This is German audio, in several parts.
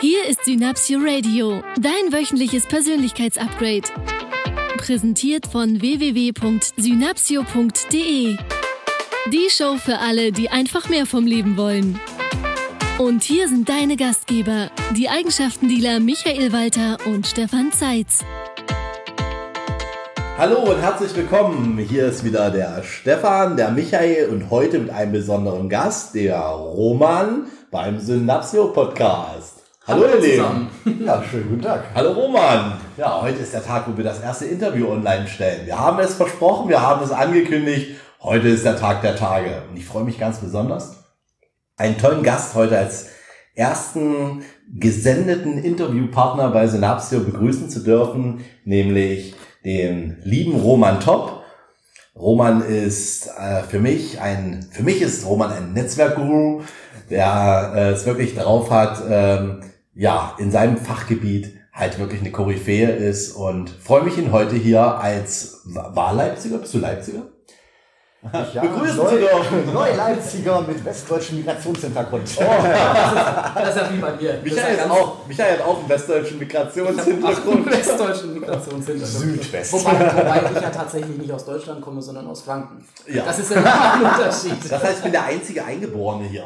Hier ist Synapsio Radio, dein wöchentliches Persönlichkeitsupgrade. Präsentiert von www.synapsio.de. Die Show für alle, die einfach mehr vom Leben wollen. Und hier sind deine Gastgeber, die Eigenschaftendealer Michael Walter und Stefan Zeitz. Hallo und herzlich willkommen. Hier ist wieder der Stefan, der Michael und heute mit einem besonderen Gast, der Roman beim Synapsio Podcast. Hallo, Hallo ihr Lieben. Ja, schönen guten Tag. Hallo Roman. Ja, heute ist der Tag, wo wir das erste Interview online stellen. Wir haben es versprochen, wir haben es angekündigt. Heute ist der Tag der Tage. Und ich freue mich ganz besonders, einen tollen Gast heute als ersten gesendeten Interviewpartner bei Synapsio begrüßen zu dürfen, nämlich den lieben Roman Top. Roman ist äh, für mich ein, für mich ist Roman ein Netzwerkguru, der äh, es wirklich drauf hat, ähm, ja, in seinem Fachgebiet halt wirklich eine Koryphäe ist und freue mich ihn heute hier als Wahlleipziger. Bist du Leipziger? Ja, begrüßen neu, Sie doch. Neu-Leipziger mit westdeutschem Migrationshintergrund. Oh, das, ist, ja wie bei mir. Michael, ist auch, Michael hat auch einen westdeutschen Migrationshintergrund. Einen westdeutschen Migrationshintergrund. Südwest. Wobei, wobei ich ja tatsächlich nicht aus Deutschland komme, sondern aus Franken. Ja. Das ist ja ein Unterschied. Das heißt, ich bin der einzige Eingeborene hier.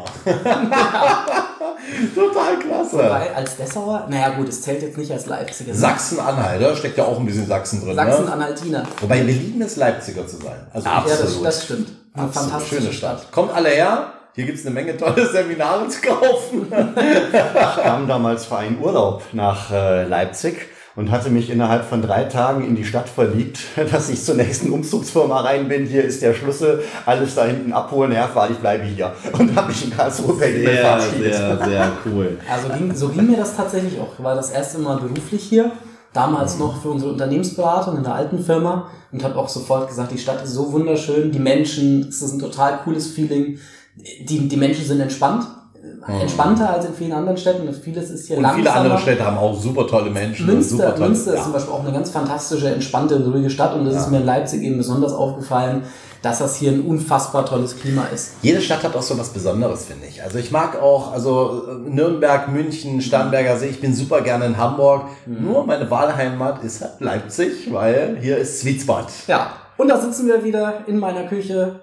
Total klasse. Wobei, als Dessauer, naja gut, es zählt jetzt nicht als Leipziger. Ne? Sachsen-Anhalt, da steckt ja auch ein bisschen Sachsen drin. Ne? Sachsen-Anhaltiner. Ne? Wobei wir lieben es, Leipziger zu sein. Also Absolut. Ja, das, das stimmt. Eine Absolut. fantastische Schöne Stadt. Stadt. Kommt alle her. Hier gibt es eine Menge tolle Seminare zu kaufen. ich kam damals für einen Urlaub nach äh, Leipzig und hatte mich innerhalb von drei Tagen in die Stadt verliebt, dass ich zur nächsten Umzugsfirma rein bin. Hier ist der Schlüssel, alles da hinten abholen. Ja, fahr, ich bleibe hier. Und habe mich in Karlsruhe sehr, verabschiedet. Sehr, sehr cool. Also ging, so ging mir das tatsächlich auch. Ich war das erste Mal beruflich hier. Damals noch für unsere Unternehmensberatung in der alten Firma und habe auch sofort gesagt, die Stadt ist so wunderschön, die Menschen, es ist ein total cooles Feeling. Die, die Menschen sind entspannt, mhm. Entspannter als in vielen anderen Städten. Vieles ist hier und langsamer. Viele andere Städte haben auch super tolle Menschen. Münster, tolle, Münster ja. ist zum Beispiel auch eine ganz fantastische, entspannte ruhige Stadt. Und das ja. ist mir in Leipzig eben besonders aufgefallen, dass das hier ein unfassbar tolles Klima ist. Jede Stadt hat auch so was Besonderes, finde ich. Also ich mag auch, also Nürnberg, München, Starnberger See, ich bin super gerne in Hamburg. Mhm. Nur meine Wahlheimat ist halt Leipzig, weil hier ist Sweet Spot. Ja. Und da sitzen wir wieder in meiner Küche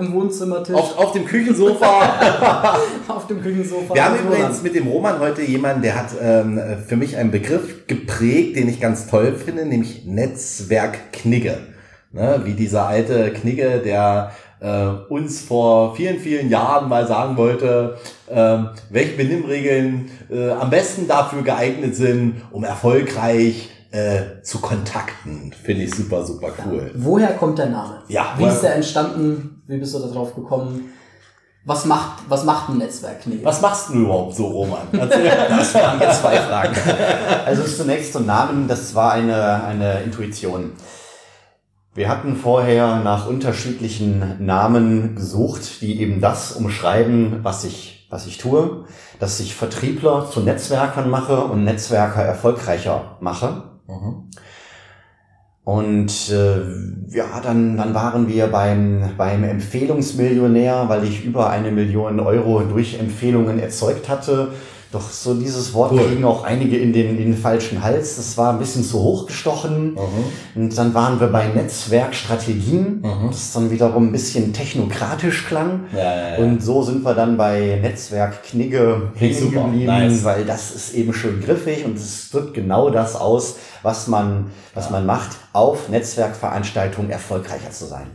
im Wohnzimmertisch. Auf, auf dem Küchensofa. auf dem Küchensofa. Wir haben übrigens mit dem Roman heute jemanden, der hat ähm, für mich einen Begriff geprägt, den ich ganz toll finde, nämlich Netzwerkknigge. Ne? Wie dieser alte Knigge, der äh, uns vor vielen, vielen Jahren mal sagen wollte, äh, welche Benimmregeln äh, am besten dafür geeignet sind, um erfolgreich äh, zu kontakten. Finde ich super, super cool. Ja. Woher kommt der Name? Ja. Wie ist der entstanden? Wie bist du da drauf gekommen? Was macht, was macht ein Netzwerk? Nee. Was machst du überhaupt so, Roman? das waren jetzt zwei Fragen. Also zunächst zum Namen, das war eine, eine Intuition. Wir hatten vorher nach unterschiedlichen Namen gesucht, die eben das umschreiben, was ich, was ich tue, dass ich Vertriebler zu Netzwerkern mache und Netzwerker erfolgreicher mache. Mhm. Und äh, ja, dann, dann waren wir beim, beim Empfehlungsmillionär, weil ich über eine Million Euro durch Empfehlungen erzeugt hatte doch so dieses Wort cool. kriegen auch einige in den, in den falschen Hals. Das war ein bisschen zu hoch gestochen. Mhm. Und dann waren wir bei Netzwerkstrategien, mhm. das dann wiederum ein bisschen technokratisch klang. Ja, ja, ja. Und so sind wir dann bei Netzwerkknigge hängen geblieben, nice. weil das ist eben schön griffig und es drückt genau das aus, was man, was man macht, auf Netzwerkveranstaltungen erfolgreicher zu sein.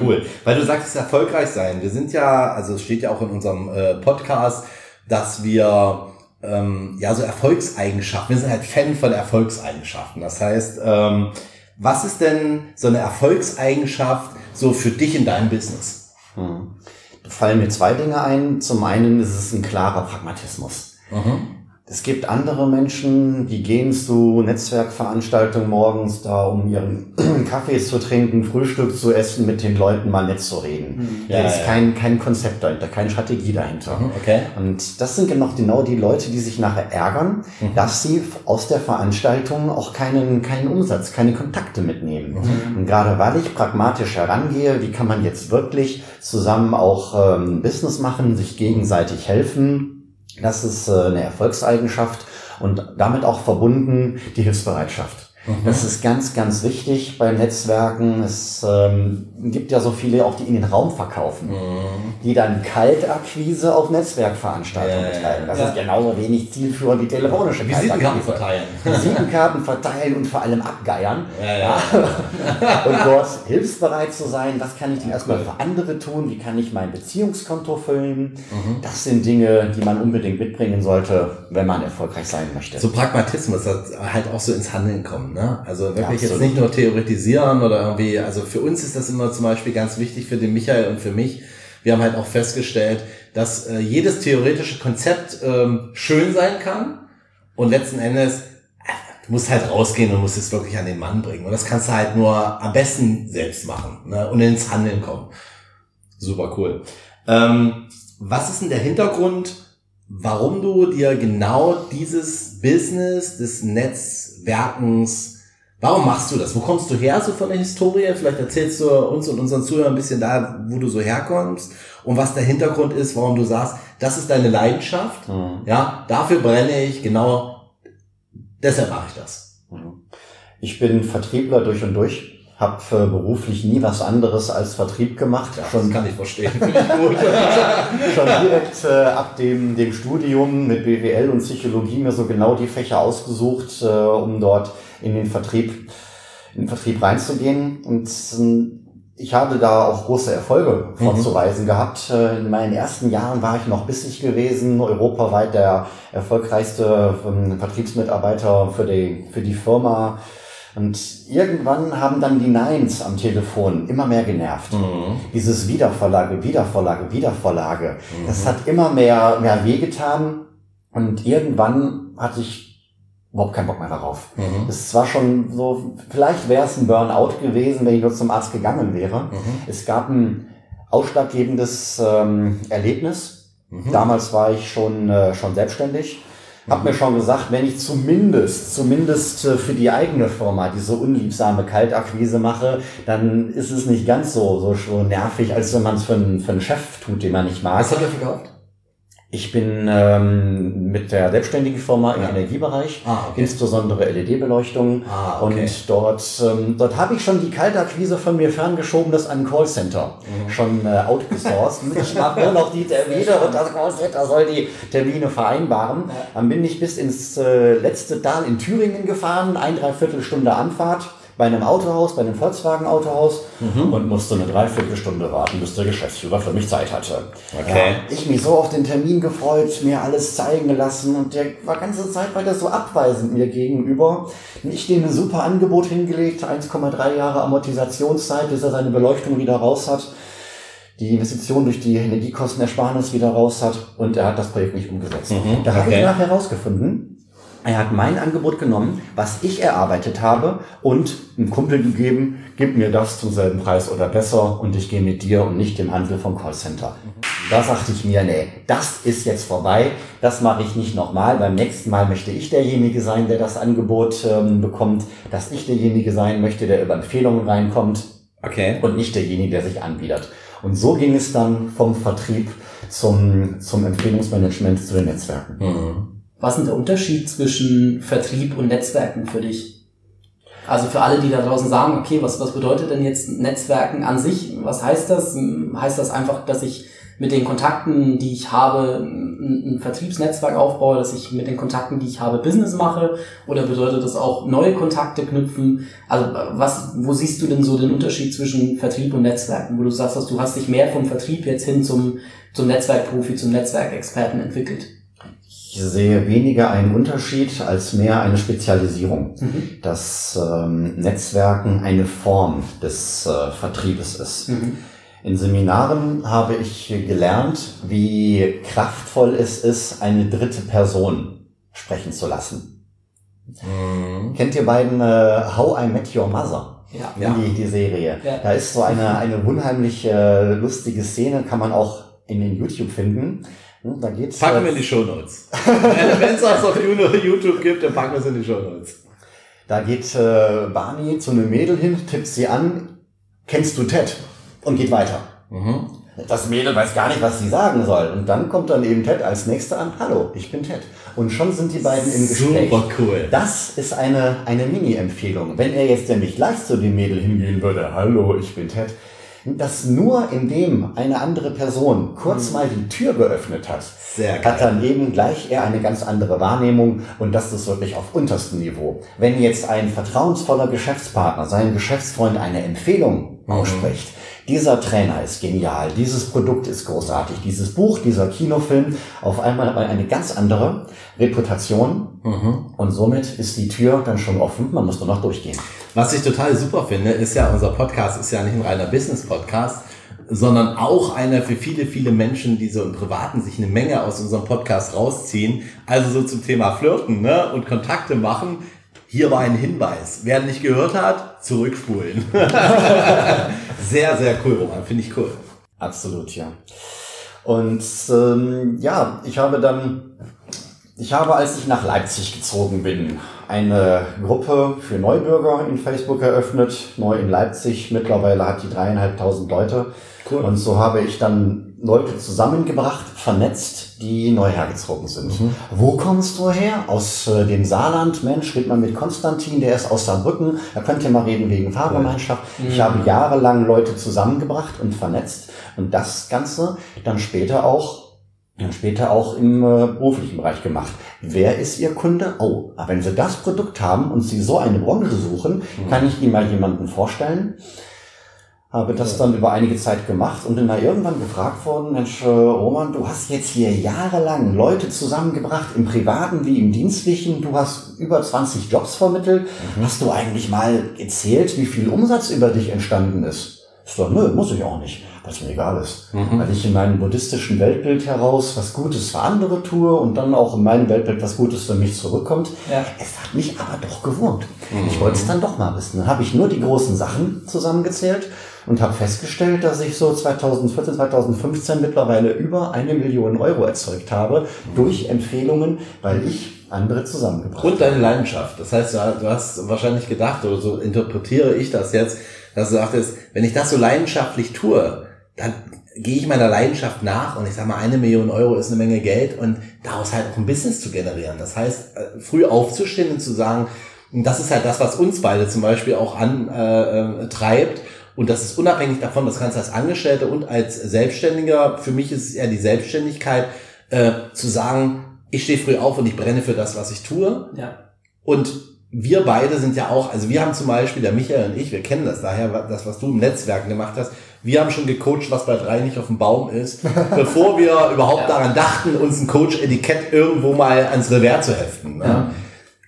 Cool. Weil du sagst, es erfolgreich sein. Wir sind ja, also es steht ja auch in unserem äh, Podcast, dass wir ähm, ja, so Erfolgseigenschaften. Wir sind halt Fan von Erfolgseigenschaften. Das heißt, ähm, was ist denn so eine Erfolgseigenschaft so für dich in deinem Business? Hm. Da fallen mir zwei Dinge ein. Zum einen ist es ein klarer Pragmatismus. Mhm. Es gibt andere Menschen, die gehen zu Netzwerkveranstaltungen morgens da, um ihren Kaffee zu trinken, Frühstück zu essen, mit den Leuten mal nett zu reden. Mhm. Ja, da ist ja. kein, kein Konzept dahinter, keine Strategie dahinter. Mhm, okay. Und das sind genau, genau die Leute, die sich nachher ärgern, mhm. dass sie aus der Veranstaltung auch keinen, keinen Umsatz, keine Kontakte mitnehmen. Mhm. Und gerade weil ich pragmatisch herangehe, wie kann man jetzt wirklich zusammen auch ähm, Business machen, sich gegenseitig helfen, Das ist äh, eine Erfolgseigenschaft und damit auch verbunden die Hilfsbereitschaft. Das ist ganz, ganz wichtig bei Netzwerken. Es ähm, gibt ja so viele, auch die in den Raum verkaufen, die dann Kaltakquise auf Netzwerkveranstaltungen ja, betreiben. Das ja. ist genauso wenig zielführend wie telefonische Visitenkarten verteilen. Visitenkarten verteilen und vor allem abgeiern. Ja, ja. Und dort hilfsbereit zu sein, was kann ich denn erstmal für andere tun, wie kann ich mein Beziehungskonto füllen. Mhm. Das sind Dinge, die man unbedingt mitbringen sollte, wenn man erfolgreich sein möchte. So Pragmatismus, das halt auch so ins Handeln kommen. Ne? Also wirklich jetzt absolut. nicht nur theoretisieren oder irgendwie, also für uns ist das immer zum Beispiel ganz wichtig, für den Michael und für mich. Wir haben halt auch festgestellt, dass äh, jedes theoretische Konzept ähm, schön sein kann und letzten Endes äh, du musst halt rausgehen und musst es wirklich an den Mann bringen. Und das kannst du halt nur am besten selbst machen ne? und ins Handeln kommen. Super cool. Ähm, was ist denn der Hintergrund, warum du dir genau dieses Business des Netzwerkens, warum machst du das? Wo kommst du her so von der Historie? Vielleicht erzählst du uns und unseren Zuhörern ein bisschen da, wo du so herkommst und was der Hintergrund ist, warum du sagst, das ist deine Leidenschaft. Mhm. Ja, dafür brenne ich, genau deshalb mache ich das. Ich bin Vertriebler durch und durch, habe äh, beruflich nie was anderes als Vertrieb gemacht. schon, kann ich verstehen. Ich schon direkt äh, ab dem, dem Studium mit BWL und Psychologie mir so genau die Fächer ausgesucht, äh, um dort in den Vertrieb, in den Vertrieb reinzugehen. Und ähm, ich habe da auch große Erfolge vorzuweisen gehabt. Äh, In meinen ersten Jahren war ich noch bissig gewesen, europaweit der erfolgreichste ähm, Vertriebsmitarbeiter für die, für die Firma. Und irgendwann haben dann die Nines am Telefon immer mehr genervt. Dieses Wiedervorlage, Wiedervorlage, Wiedervorlage. Das hat immer mehr, mehr wehgetan. Und irgendwann hatte ich überhaupt keinen Bock mehr darauf. Mhm. Es war schon so, vielleicht wäre es ein Burnout gewesen, wenn ich nur zum Arzt gegangen wäre. Mhm. Es gab ein ausschlaggebendes ähm, Erlebnis. Damals war ich schon, äh, schon selbstständig. Hab mir schon gesagt, wenn ich zumindest, zumindest äh, für die eigene Firma diese unliebsame Kaltakquise mache, dann ist es nicht ganz so, so, so nervig, als wenn man es für, einen- für einen Chef tut, den man nicht mag. Was habt ihr verkauft? Ich bin ähm, mit der selbstständigen Firma im Ja. Energiebereich, Ah, okay. insbesondere LED-Beleuchtung. Ah, okay. Und dort, ähm, dort habe ich schon die Kaltakquise von mir ferngeschoben, das an ein Callcenter Mhm. schon äh, outgesourced. ich mache nur noch die Termine und das Callcenter soll die Termine vereinbaren. Dann bin ich bis ins äh, letzte Tal in Thüringen gefahren, ein Dreiviertelstunde Anfahrt bei einem Autohaus, bei einem Volkswagen-Autohaus Mhm. und musste eine Dreiviertelstunde warten, bis der Geschäftsführer für mich Zeit hatte. Okay. Ja, ich mich so auf den Termin gefreut, mir alles zeigen lassen und der war ganze Zeit weiter so abweisend mir gegenüber. Ich dem ein super Angebot hingelegt, 1,3 Jahre Amortisationszeit, bis er seine Beleuchtung wieder raus hat, die Investition durch die Energiekostenersparnis wieder raus hat und er hat das Projekt nicht umgesetzt. Mhm, da habe okay. ich nachher herausgefunden, er hat mein Angebot genommen, was ich erarbeitet habe und einem Kumpel gegeben, gib mir das zum selben Preis oder besser und ich gehe mit dir und nicht dem Handel vom Callcenter. Da sagte ich mir, nee, das ist jetzt vorbei, das mache ich nicht nochmal. Beim nächsten Mal möchte ich derjenige sein, der das Angebot ähm, bekommt, dass ich derjenige sein möchte, der über Empfehlungen reinkommt Okay. und nicht derjenige, der sich anbietet. Und so ging es dann vom Vertrieb zum, zum Empfehlungsmanagement zu den Netzwerken. Mhm. Was ist denn der Unterschied zwischen Vertrieb und Netzwerken für dich? Also für alle, die da draußen sagen, okay, was, was bedeutet denn jetzt Netzwerken an sich? Was heißt das? Heißt das einfach, dass ich mit den Kontakten, die ich habe, ein, Vertriebsnetzwerk aufbaue, dass ich mit den Kontakten, die ich habe, Business mache? Oder bedeutet das auch neue Kontakte knüpfen? Also was, wo siehst du denn so den Unterschied zwischen Vertrieb und Netzwerken? Wo du sagst, dass du hast dich mehr vom Vertrieb jetzt hin zum, zum Netzwerkprofi, zum Netzwerkexperten entwickelt? Ich sehe weniger einen Unterschied als mehr eine Spezialisierung. Mhm. Dass ähm, Netzwerken eine Form des äh, Vertriebes ist. Mhm. In Seminaren habe ich gelernt, wie kraftvoll es ist, eine dritte Person sprechen zu lassen. Mhm. Kennt ihr beiden äh, How I Met Your Mother? Ja. Ja. Die, die Serie. Ja. Da ist so eine, eine unheimlich äh, lustige Szene, kann man auch in den YouTube finden. Hm, Da geht's, Packen wir in die Shownotes. Wenn es was auf YouTube gibt, dann packen wir es in die Shownotes. Da geht äh, Barney zu einem Mädel hin, tippt sie an, kennst du Ted? Und geht weiter. Mhm. Das Mädel weiß gar nicht, was sie sagen soll. Und dann kommt dann eben Ted als Nächster an. Hallo, ich bin Ted. Und schon sind die beiden im Gespräch. Super cool. Das ist eine, eine Mini-Empfehlung. Wenn er jetzt nämlich gleich zu dem Mädel hingehen würde, hallo, ich bin Ted, dass nur indem eine andere Person kurz mal die Tür geöffnet hat, hat dann eben gleich er eine ganz andere Wahrnehmung und das ist wirklich auf unterstem Niveau. Wenn jetzt ein vertrauensvoller Geschäftspartner seinem Geschäftsfreund eine Empfehlung ausspricht, dieser Trainer ist genial, dieses Produkt ist großartig, dieses Buch, dieser Kinofilm, auf einmal hat man eine ganz andere Reputation und somit ist die Tür dann schon offen, man muss nur noch durchgehen. Was ich total super finde, ist ja, unser Podcast ist ja nicht ein reiner Business-Podcast, sondern auch einer für viele, viele Menschen, die so im Privaten sich eine Menge aus unserem Podcast rausziehen. Also so zum Thema Flirten ne? und Kontakte machen. Hier war ein Hinweis. Wer nicht gehört hat, zurückspulen. sehr, sehr cool, Roman. Finde ich cool. Absolut, ja. Und ähm, ja, ich habe dann, ich habe, als ich nach Leipzig gezogen bin, eine Gruppe für Neubürger in Facebook eröffnet, neu in Leipzig. Mittlerweile hat die dreieinhalbtausend Leute. Cool. Und so habe ich dann Leute zusammengebracht, vernetzt, die neu hergezogen sind. Wo kommst du her? Aus äh, dem Saarland. Mensch, red mal mit Konstantin, der ist aus Saarbrücken. Da könnt ihr mal reden wegen Fahrgemeinschaft. Ich habe jahrelang Leute zusammengebracht und vernetzt und das Ganze dann später auch dann später auch im äh, beruflichen Bereich gemacht. Wer ist Ihr Kunde? Oh, aber wenn Sie das Produkt haben und Sie so eine Branche suchen, kann ich Ihnen mal jemanden vorstellen. Habe das dann über einige Zeit gemacht und bin da irgendwann gefragt worden, Mensch, äh, Roman, du hast jetzt hier jahrelang Leute zusammengebracht, im Privaten wie im Dienstlichen, du hast über 20 Jobs vermittelt. Hast du eigentlich mal erzählt, wie viel Umsatz über dich entstanden ist? Ich sag, nö, muss ich auch nicht, weil es mir egal ist. Weil ich in meinem buddhistischen Weltbild heraus was Gutes für andere tue und dann auch in meinem Weltbild was Gutes für mich zurückkommt. Ja. Es hat mich aber doch gewurmt. Ich wollte es dann doch mal wissen. Dann habe ich nur die großen Sachen zusammengezählt und habe festgestellt, dass ich so 2014, 2015 mittlerweile über eine Million Euro erzeugt habe durch Empfehlungen, weil ich andere zusammengebracht habe. Und deine Leidenschaft. Das heißt, du hast wahrscheinlich gedacht, oder so interpretiere ich das jetzt, dass du sagtest, wenn ich das so leidenschaftlich tue, dann gehe ich meiner Leidenschaft nach und ich sage mal, eine Million Euro ist eine Menge Geld und daraus halt auch ein Business zu generieren. Das heißt, äh, früh aufzustehen und zu sagen, das ist halt das, was uns beide zum Beispiel auch antreibt. Äh, treibt. und das ist unabhängig davon, das kannst du als Angestellter und als Selbstständiger, für mich ist es eher die Selbstständigkeit, äh, zu sagen, ich stehe früh auf und ich brenne für das, was ich tue. Ja. Und wir beide sind ja auch, also wir haben zum Beispiel, der Michael und ich, wir kennen das daher, das, was du im Netzwerken gemacht hast, wir haben schon gecoacht, was bei drei nicht auf dem Baum ist, bevor wir überhaupt Ja. daran dachten, uns ein Coach-Etikett irgendwo mal ans Revers zu heften. Ne? Ja.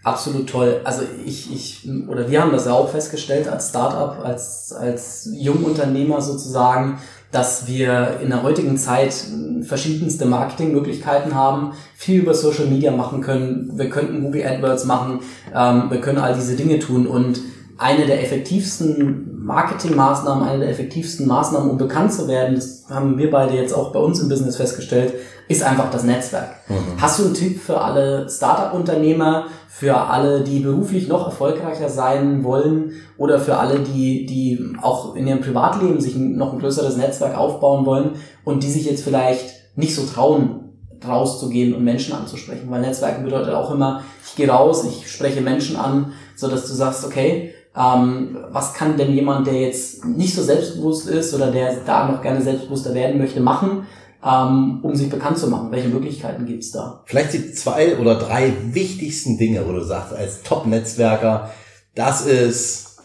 Absolut toll. Also ich, ich, oder wir haben das ja auch festgestellt als Startup, als, als Jungunternehmer sozusagen, dass wir in der heutigen Zeit verschiedenste Marketingmöglichkeiten haben, viel über Social Media machen können. Wir könnten Google AdWords machen, ähm, wir können all diese Dinge tun und eine der effektivsten Marketingmaßnahmen, eine der effektivsten Maßnahmen, um bekannt zu werden, das haben wir beide jetzt auch bei uns im Business festgestellt, ist einfach das Netzwerk. Hast du einen Tipp für alle Startup-Unternehmer, für alle, die beruflich noch erfolgreicher sein wollen oder für alle, die, die auch in ihrem Privatleben sich noch ein größeres Netzwerk aufbauen wollen und die sich jetzt vielleicht nicht so trauen, rauszugehen und Menschen anzusprechen? Weil Netzwerken bedeutet auch immer, ich gehe raus, ich spreche Menschen an, so dass du sagst, okay, ähm, was kann denn jemand, der jetzt nicht so selbstbewusst ist oder der da noch gerne selbstbewusster werden möchte, machen, ähm, um sich bekannt zu machen? Welche Möglichkeiten gibt's da? Vielleicht die zwei oder drei wichtigsten Dinge, wo du sagst, als Top-Netzwerker, das ist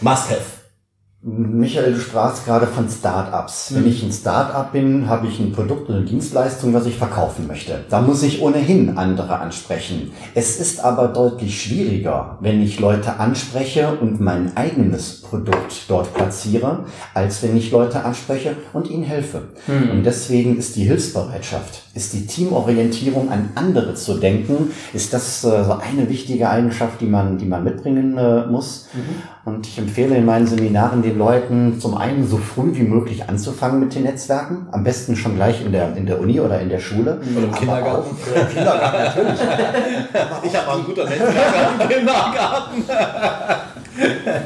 Must-Have. Michael, du sprachst gerade von Startups. Wenn ich ein Startup bin, habe ich ein Produkt oder eine Dienstleistung, was ich verkaufen möchte. Da muss ich ohnehin andere ansprechen. Es ist aber deutlich schwieriger, wenn ich Leute anspreche und mein eigenes Produkt dort platziere, als wenn ich Leute anspreche und ihnen helfe. Und deswegen ist die Hilfsbereitschaft, ist die Teamorientierung an andere zu denken, ist das äh, so eine wichtige Eigenschaft, die man, die man mitbringen äh, muss. Und ich empfehle in meinen Seminaren den Leuten zum einen so früh wie möglich anzufangen mit den Netzwerken. Am besten schon gleich in der, in der Uni oder in der Schule. Oder im Kindergarten. Auch, Im Kindergarten natürlich. Ich habe auch ein guter Netzwerker im Kindergarten.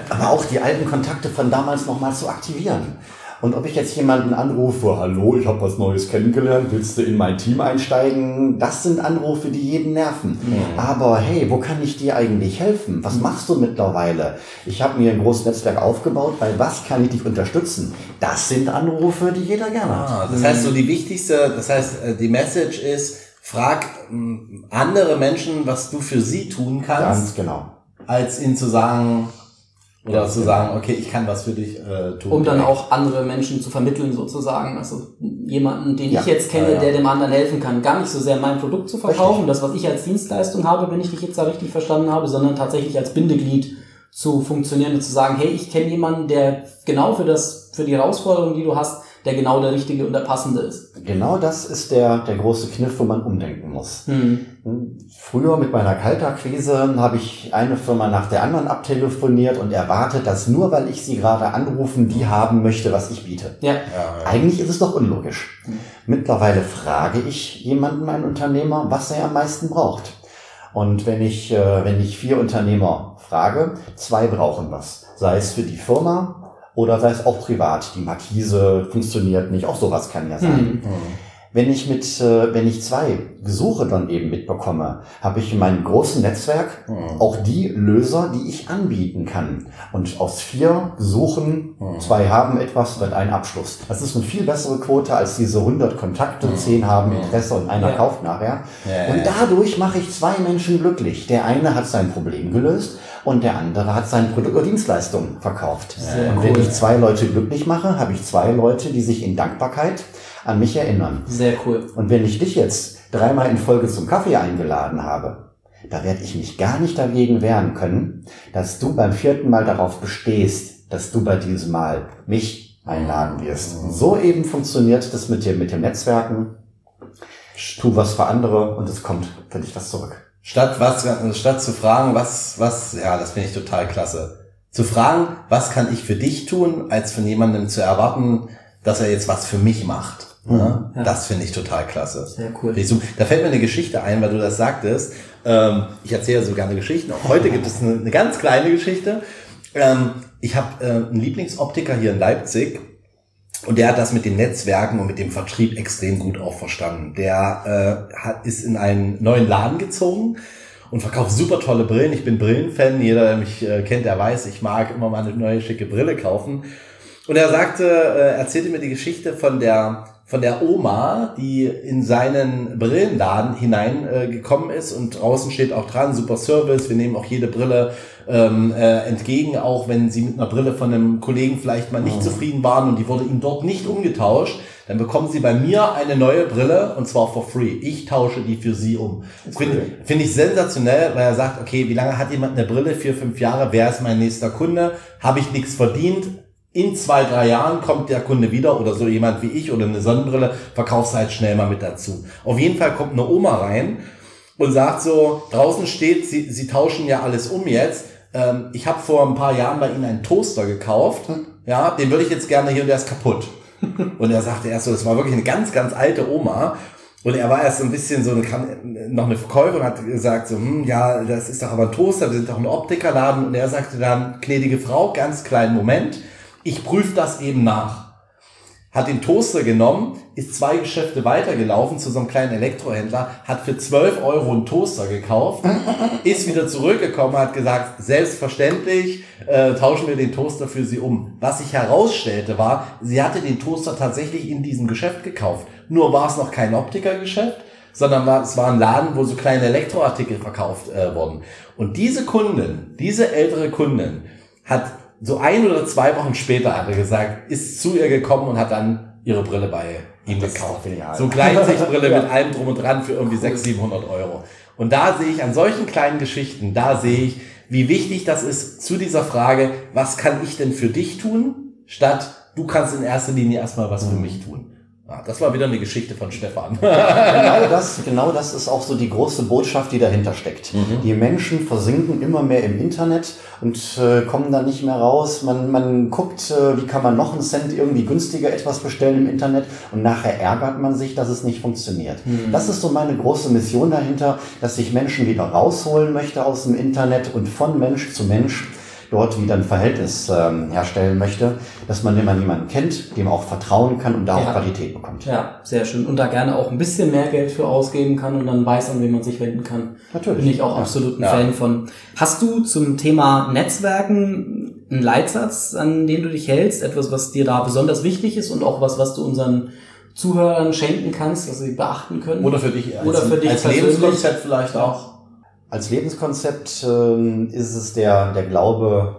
Aber auch die alten Kontakte von damals nochmal zu aktivieren. Und ob ich jetzt jemanden anrufe, hallo, ich habe was Neues kennengelernt, willst du in mein Team einsteigen? Das sind Anrufe, die jeden nerven. Mhm. Aber hey, wo kann ich dir eigentlich helfen? Was machst du mittlerweile? Ich habe mir ein großes Netzwerk aufgebaut, bei was kann ich dich unterstützen? Das sind Anrufe, die jeder gerne hat. Ah, das heißt so die wichtigste, das heißt äh, die Message ist, frag hm, andere Menschen, was du für sie tun kannst. Ganz genau. Als ihnen zu sagen, oder zu sagen, okay, ich kann was für dich äh, tun. Um dann auch andere Menschen zu vermitteln, sozusagen. Also jemanden, den ja. ich jetzt kenne, ja, ja. der dem anderen helfen kann. Gar nicht so sehr mein Produkt zu verkaufen, richtig. das, was ich als Dienstleistung habe, wenn ich dich jetzt da richtig verstanden habe, sondern tatsächlich als Bindeglied zu funktionieren und zu sagen, hey, ich kenne jemanden, der genau für das, für die Herausforderung, die du hast, der genau der richtige und der passende ist. Genau das ist der, der große Kniff, wo man umdenken muss. Mhm. Früher mit meiner Kaltakquise habe ich eine Firma nach der anderen abtelefoniert und erwartet, dass nur weil ich sie gerade anrufen, die haben möchte, was ich biete. Ja. ja, ja. Eigentlich ist es doch unlogisch. Mhm. Mittlerweile frage ich jemanden, einen Unternehmer, was er am meisten braucht. Und wenn ich, äh, wenn ich vier Unternehmer frage, zwei brauchen was. Sei es für die Firma, oder sei es auch privat. Die Markise funktioniert nicht. Auch sowas kann ja sein. Mhm. Wenn ich mit, äh, wenn ich zwei Gesuche dann eben mitbekomme, habe ich in meinem großen Netzwerk mhm. auch die Löser, die ich anbieten kann. Und aus vier Gesuchen, mhm. zwei haben etwas, wird ein Abschluss. Das ist eine viel bessere Quote als diese 100 Kontakte, mhm. zehn haben mhm. Interesse und einer ja. kauft nachher. Ja, und dadurch mache ich zwei Menschen glücklich. Der eine hat sein Problem gelöst und der andere hat sein Produkt oder Dienstleistung verkauft. Sehr und wenn ich zwei Leute glücklich mache, habe ich zwei Leute, die sich in Dankbarkeit an mich erinnern. Sehr cool. Und wenn ich dich jetzt dreimal in Folge zum Kaffee eingeladen habe, da werde ich mich gar nicht dagegen wehren können, dass du beim vierten Mal darauf bestehst, dass du bei diesem Mal mich einladen wirst. Und so eben funktioniert das mit dem, mit dem Netzwerken. Tu was für andere und es kommt für dich was zurück. Statt was, statt zu fragen, was, was, ja, das finde ich total klasse. Zu fragen, was kann ich für dich tun, als von jemandem zu erwarten, dass er jetzt was für mich macht. Mhm. Ja, Das finde ich total klasse. Sehr cool. Da fällt mir eine Geschichte ein, weil du das sagtest. Ähm, ich erzähle so gerne Geschichten. Auch heute gibt es eine, ganz kleine Geschichte. Ähm, ich habe äh, einen Lieblingsoptiker hier in Leipzig und der hat das mit den Netzwerken und mit dem Vertrieb extrem gut auch verstanden. Der äh, hat, ist in einen neuen Laden gezogen und verkauft super tolle Brillen. Ich bin Brillenfan. Jeder, der mich äh, kennt, der weiß, ich mag immer mal eine neue schicke Brille kaufen. Und er sagte, äh, erzählte mir die Geschichte von der von der Oma, die in seinen Brillenladen hineingekommen äh, ist und draußen steht auch dran, super Service, wir nehmen auch jede Brille ähm, äh, entgegen, auch wenn sie mit einer Brille von einem Kollegen vielleicht mal nicht mhm. zufrieden waren und die wurde ihnen dort nicht umgetauscht, dann bekommen sie bei mir eine neue Brille und zwar for free. Ich tausche die für sie um. Das finde cool. find ich sensationell, weil er sagt, okay, wie lange hat jemand eine Brille? Vier, fünf Jahre, wer ist mein nächster Kunde? Habe ich nichts verdient? In zwei, drei Jahren kommt der Kunde wieder oder so jemand wie ich oder eine Sonnenbrille, verkaufst halt schnell mal mit dazu. Auf jeden Fall kommt eine Oma rein und sagt so, draußen steht, sie, sie tauschen ja alles um jetzt. Ähm, ich habe vor ein paar Jahren bei Ihnen einen Toaster gekauft. Ja, den würde ich jetzt gerne hier und der ist kaputt. Und er sagte erst so, das war wirklich eine ganz, ganz alte Oma. Und er war erst so ein bisschen so eine, noch eine Verkäuferin und hat gesagt so, hm, ja, das ist doch aber ein Toaster, wir sind doch ein Optikerladen. Und er sagte dann, gnädige Frau, ganz kleinen Moment ich prüfe das eben nach. Hat den Toaster genommen, ist zwei Geschäfte weitergelaufen zu so einem kleinen Elektrohändler, hat für 12 Euro einen Toaster gekauft, ist wieder zurückgekommen, hat gesagt, selbstverständlich äh, tauschen wir den Toaster für sie um. Was sich herausstellte war, sie hatte den Toaster tatsächlich in diesem Geschäft gekauft. Nur war es noch kein Optikergeschäft, sondern war, es war ein Laden, wo so kleine Elektroartikel verkauft äh, wurden. Und diese Kundin, diese ältere Kundin, hat so ein oder zwei Wochen später hat er gesagt, ist zu ihr gekommen und hat dann ihre Brille bei ihm das gekauft. So Kleinsichtbrille ja. mit allem drum und dran für irgendwie cool. 600, 700 Euro. Und da sehe ich an solchen kleinen Geschichten, da sehe ich, wie wichtig das ist zu dieser Frage, was kann ich denn für dich tun, statt du kannst in erster Linie erstmal was für mhm. mich tun. Ah, das war wieder eine Geschichte von Stefan. genau, das, genau das ist auch so die große Botschaft, die dahinter steckt. Mhm. Die Menschen versinken immer mehr im Internet und äh, kommen da nicht mehr raus. Man, man guckt, äh, wie kann man noch einen Cent irgendwie günstiger etwas bestellen im Internet und nachher ärgert man sich, dass es nicht funktioniert. Mhm. Das ist so meine große Mission dahinter, dass ich Menschen wieder rausholen möchte aus dem Internet und von Mensch zu Mensch dort wieder ein Verhältnis ähm, herstellen möchte, dass man, wenn man jemanden kennt, dem auch vertrauen kann und da Ja. auch Qualität bekommt. Ja, sehr schön. Und da gerne auch ein bisschen mehr Geld für ausgeben kann und dann weiß, an wen man sich wenden kann. Natürlich. Bin ich auch Ja. absolut ein Ja. Fan von. Hast du zum Thema Netzwerken einen Leitsatz, an den du dich hältst? Etwas, was dir da besonders wichtig ist und auch was, was du unseren Zuhörern schenken kannst, dass sie beachten können? Oder für dich als, Oder für dich als. Lebenskonzept vielleicht auch. Als Lebenskonzept ähm, ist es der, der Glaube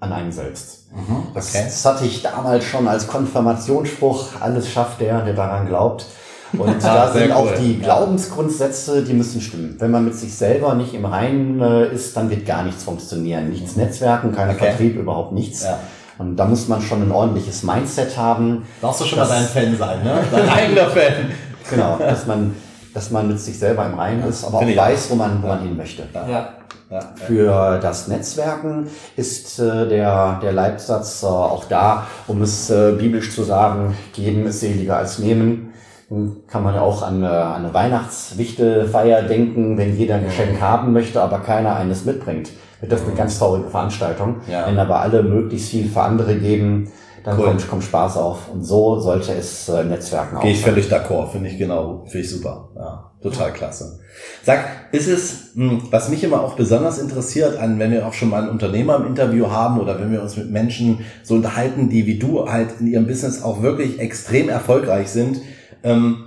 an einen selbst. Das, Okay. das hatte ich damals schon als Konfirmationsspruch. Alles schafft der, der daran glaubt. Und da sehr sind auch cool. die Glaubensgrundsätze, die müssen stimmen. Wenn man mit sich selber nicht im Reinen äh, ist, dann wird gar nichts funktionieren. Nichts Netzwerken, kein Mhm. Okay. Vertrieb, überhaupt nichts. Ja. Und da muss man schon ein ordentliches Mindset haben. Darfst du schon mal dein Fan sein, ne? Dein eigener Fan. Genau, dass man, dass man mit sich selber im Reinen ist, aber auch weiß, wo man, wo man hin möchte. ja. Ja. Für das Netzwerken ist äh, der, der Leitsatz äh, auch da, um es äh, biblisch zu sagen, geben ist seliger als nehmen. Dann Kann man ja auch an, äh, an eine Weihnachtswichtelfeier denken, wenn jeder ein Geschenk haben möchte, aber keiner eines mitbringt. Wird das eine ganz traurige Veranstaltung. Ja. Wenn aber alle möglichst viel für andere geben, dann Cool. kommt, kommt Spaß auf. Und so sollte es äh, Netzwerken auch Gehe ich völlig d'accord, finde ich genau, finde ich super. Ja, total klasse. Sag, ist es, mh, was mich immer auch besonders interessiert, an, wenn wir auch schon mal einen Unternehmer im Interview haben oder wenn wir uns mit Menschen so unterhalten, die wie du halt in ihrem Business auch wirklich extrem erfolgreich sind, ähm,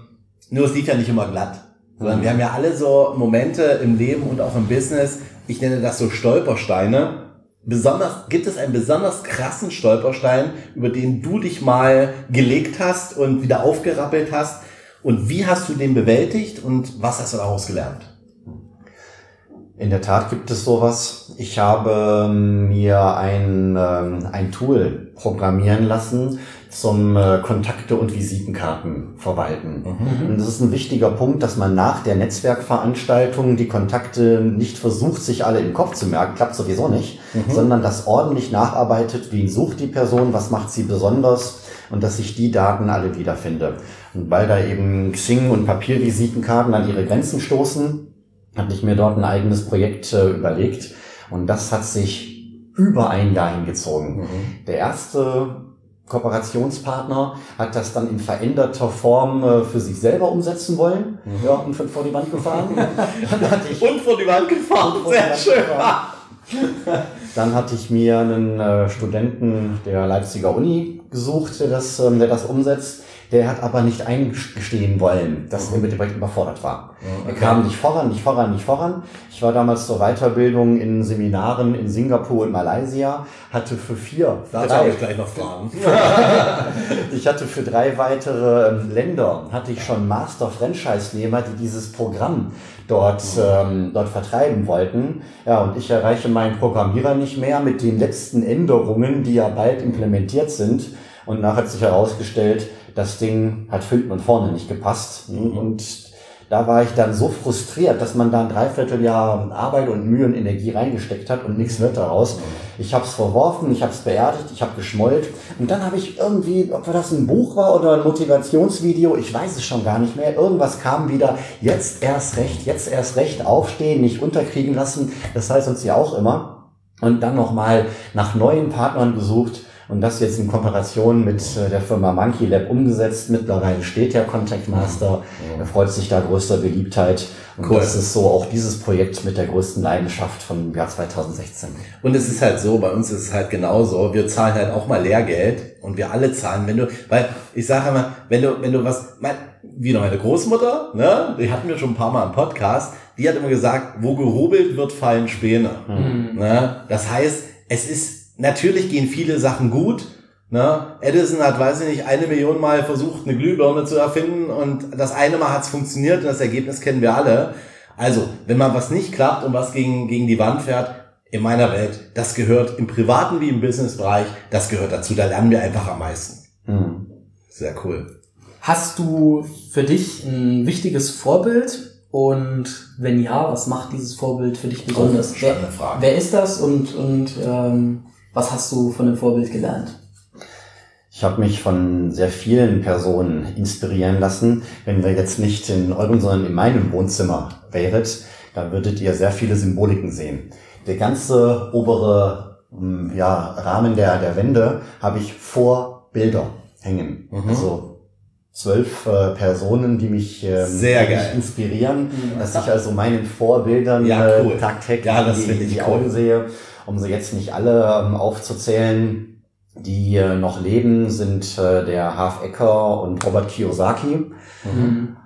nur es lief ja nicht immer glatt. Sondern wir haben ja alle so Momente im Leben und auch im Business, ich nenne das so Stolpersteine, Besonders, gibt es einen besonders krassen Stolperstein, über den du dich mal gelegt hast und wieder aufgerappelt hast? Und wie hast du den bewältigt und was hast du daraus gelernt? In der Tat gibt es sowas. Ich habe mir ein, ähm, ein Tool programmieren lassen zum äh, Kontakte- und Visitenkarten verwalten. Und das ist ein wichtiger Punkt, dass man nach der Netzwerkveranstaltung die Kontakte nicht versucht, sich alle im Kopf zu merken, klappt sowieso nicht, sondern das ordentlich nacharbeitet, wen sucht die Person, was macht sie besonders und dass ich die Daten alle wiederfinde. Und weil da eben Xing und Papiervisitenkarten an ihre Grenzen stoßen, habe ich mir dort ein eigenes Projekt äh, überlegt und das hat sich über ein Jahr hingezogen. Der erste Kooperationspartner hat das dann in veränderter Form äh, für sich selber umsetzen wollen ja, und vor die Wand gefahren. dann, hatte ich, Und vor die Wand gefahren, sehr Wand schön. gefahren. dann hatte ich mir einen äh, Studenten der Leipziger Uni gesucht, der das, ähm, der das umsetzt. Der hat aber nicht eingestehen wollen, dass er mit dem Projekt überfordert war. Er kam nicht voran, nicht voran, nicht voran. Ich war damals zur Weiterbildung in Seminaren in Singapur und Malaysia, hatte für vier, Dazu drei- habe ich gleich noch Fragen. ich hatte für drei weitere ähm, Länder, hatte ich schon Master-Franchise-Nehmer, die dieses Programm dort, ähm, dort vertreiben wollten. Ja, und ich erreiche meinen Programmierer nicht mehr mit den letzten Änderungen, die ja bald implementiert sind. Und nachher hat sich herausgestellt, das Ding hat hinten und vorne nicht gepasst. Und da war ich dann so frustriert, dass man da ein Dreivierteljahr Arbeit und Mühe und Energie reingesteckt hat und nichts wird daraus. Ich habe es verworfen, ich habe es beerdigt, ich habe geschmollt. Und dann habe ich irgendwie, ob das ein Buch war oder ein Motivationsvideo, ich weiß es schon gar nicht mehr, irgendwas kam wieder, jetzt erst recht, jetzt erst recht, aufstehen, nicht unterkriegen lassen, das heißt uns ja auch immer. Und dann nochmal nach neuen Partnern gesucht und das jetzt in Kooperation mit äh, der Firma Monkey Lab umgesetzt. Mittlerweile steht der Contact Master, er freut sich da größter Beliebtheit. Und Cool. das ist so auch dieses Projekt mit der größten Leidenschaft vom Jahr 2016. Und es ist halt so, bei uns ist es halt genauso, wir zahlen halt auch mal Lehrgeld und wir alle zahlen, wenn du, weil ich sage immer, wenn du, wenn du was, mein, wie noch meine Großmutter, ne, die hatten wir schon ein paar Mal im Podcast, die hat immer gesagt, wo gehobelt wird, fallen Späne. Ne? Das heißt, es ist, natürlich gehen viele Sachen gut, Ne? Edison hat, weiß ich nicht, eine Million Mal versucht, eine Glühbirne zu erfinden und das eine Mal hat es funktioniert und das Ergebnis kennen wir alle. Also, wenn mal was nicht klappt und was gegen, gegen die Wand fährt, in meiner Welt, das gehört im privaten wie im Businessbereich, das gehört dazu, da lernen wir einfach am meisten. Hm. Sehr cool. Hast du für dich ein wichtiges Vorbild? Und wenn ja, was macht dieses Vorbild für dich besonders? Oh, wer, Frage. wer ist das und, und ähm, was hast du von dem Vorbild gelernt? Ich habe mich von sehr vielen Personen inspirieren lassen. Wenn wir jetzt nicht in eurem, sondern in meinem Wohnzimmer wäret, dann würdet ihr sehr viele Symboliken sehen. Der ganze obere ähm, ja, Rahmen der, der Wände habe ich Vorbilder hängen. Mhm. Also zwölf äh, Personen, die mich, ähm, Sehr die mich inspirieren, Mhm. dass ich also meinen Vorbildern Ja, äh, cool. tagtäglich Ja, das in die, die cool. Augen sehe. Um sie jetzt nicht alle ähm, aufzuzählen, die noch leben, sind äh, der Half Ecker und Robert Kiyosaki. Mhm.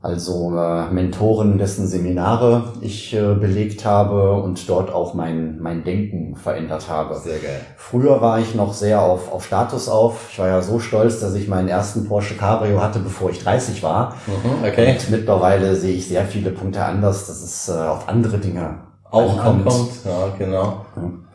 Also äh, Mentoren, dessen Seminare ich äh, belegt habe und dort auch mein, mein Denken verändert habe. Sehr geil. Früher war ich noch sehr auf, auf Status auf. Ich war ja so stolz, dass ich meinen ersten Porsche Cabrio hatte, bevor ich 30 war. Mhm, okay. Und mittlerweile sehe ich sehr viele Punkte anders, dass es auf andere Dinge Auch ankommt. Ja, genau.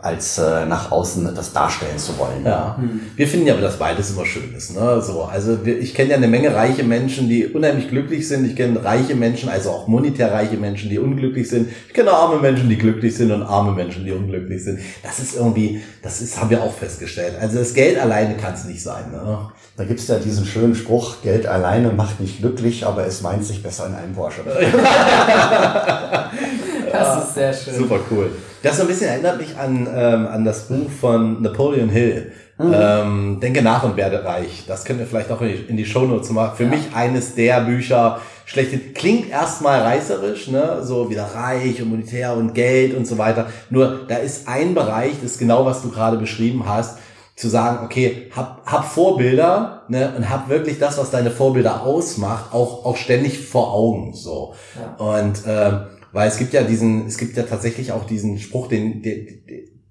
als äh, nach außen das darstellen zu wollen. Ja. Mhm. Wir finden ja, dass beides immer schön ist. Ne? So, also wir, ich kenne ja eine Menge reiche Menschen, die unheimlich glücklich sind. Ich kenne reiche Menschen, also auch monetär reiche Menschen, die unglücklich sind. Ich kenne arme Menschen, die glücklich sind und arme Menschen, die unglücklich sind. Das ist irgendwie, das ist, haben wir auch festgestellt. Also das Geld alleine kann es nicht sein. Ne? Da gibt's ja diesen schönen Spruch, Geld alleine macht nicht glücklich, aber es meint sich besser in einem Porsche. Das ist sehr schön. Super cool. Das so ein bisschen erinnert mich an, ähm, an das Buch von Napoleon Hill. Ähm, Denke nach und werde reich. Das können wir vielleicht auch in die, in die Shownotes machen. Für Ja. mich eines der Bücher schlechthin. Klingt erstmal reißerisch, ne? So wieder reich und monetär und Geld und so weiter. Nur da ist ein Bereich, das ist genau, was du gerade beschrieben hast, zu sagen, okay, hab, hab Vorbilder, ne, und hab wirklich das, was deine Vorbilder ausmacht, auch, auch ständig vor Augen, so. Ja. Und ähm, weil es gibt ja diesen, es gibt ja tatsächlich auch diesen Spruch, den der,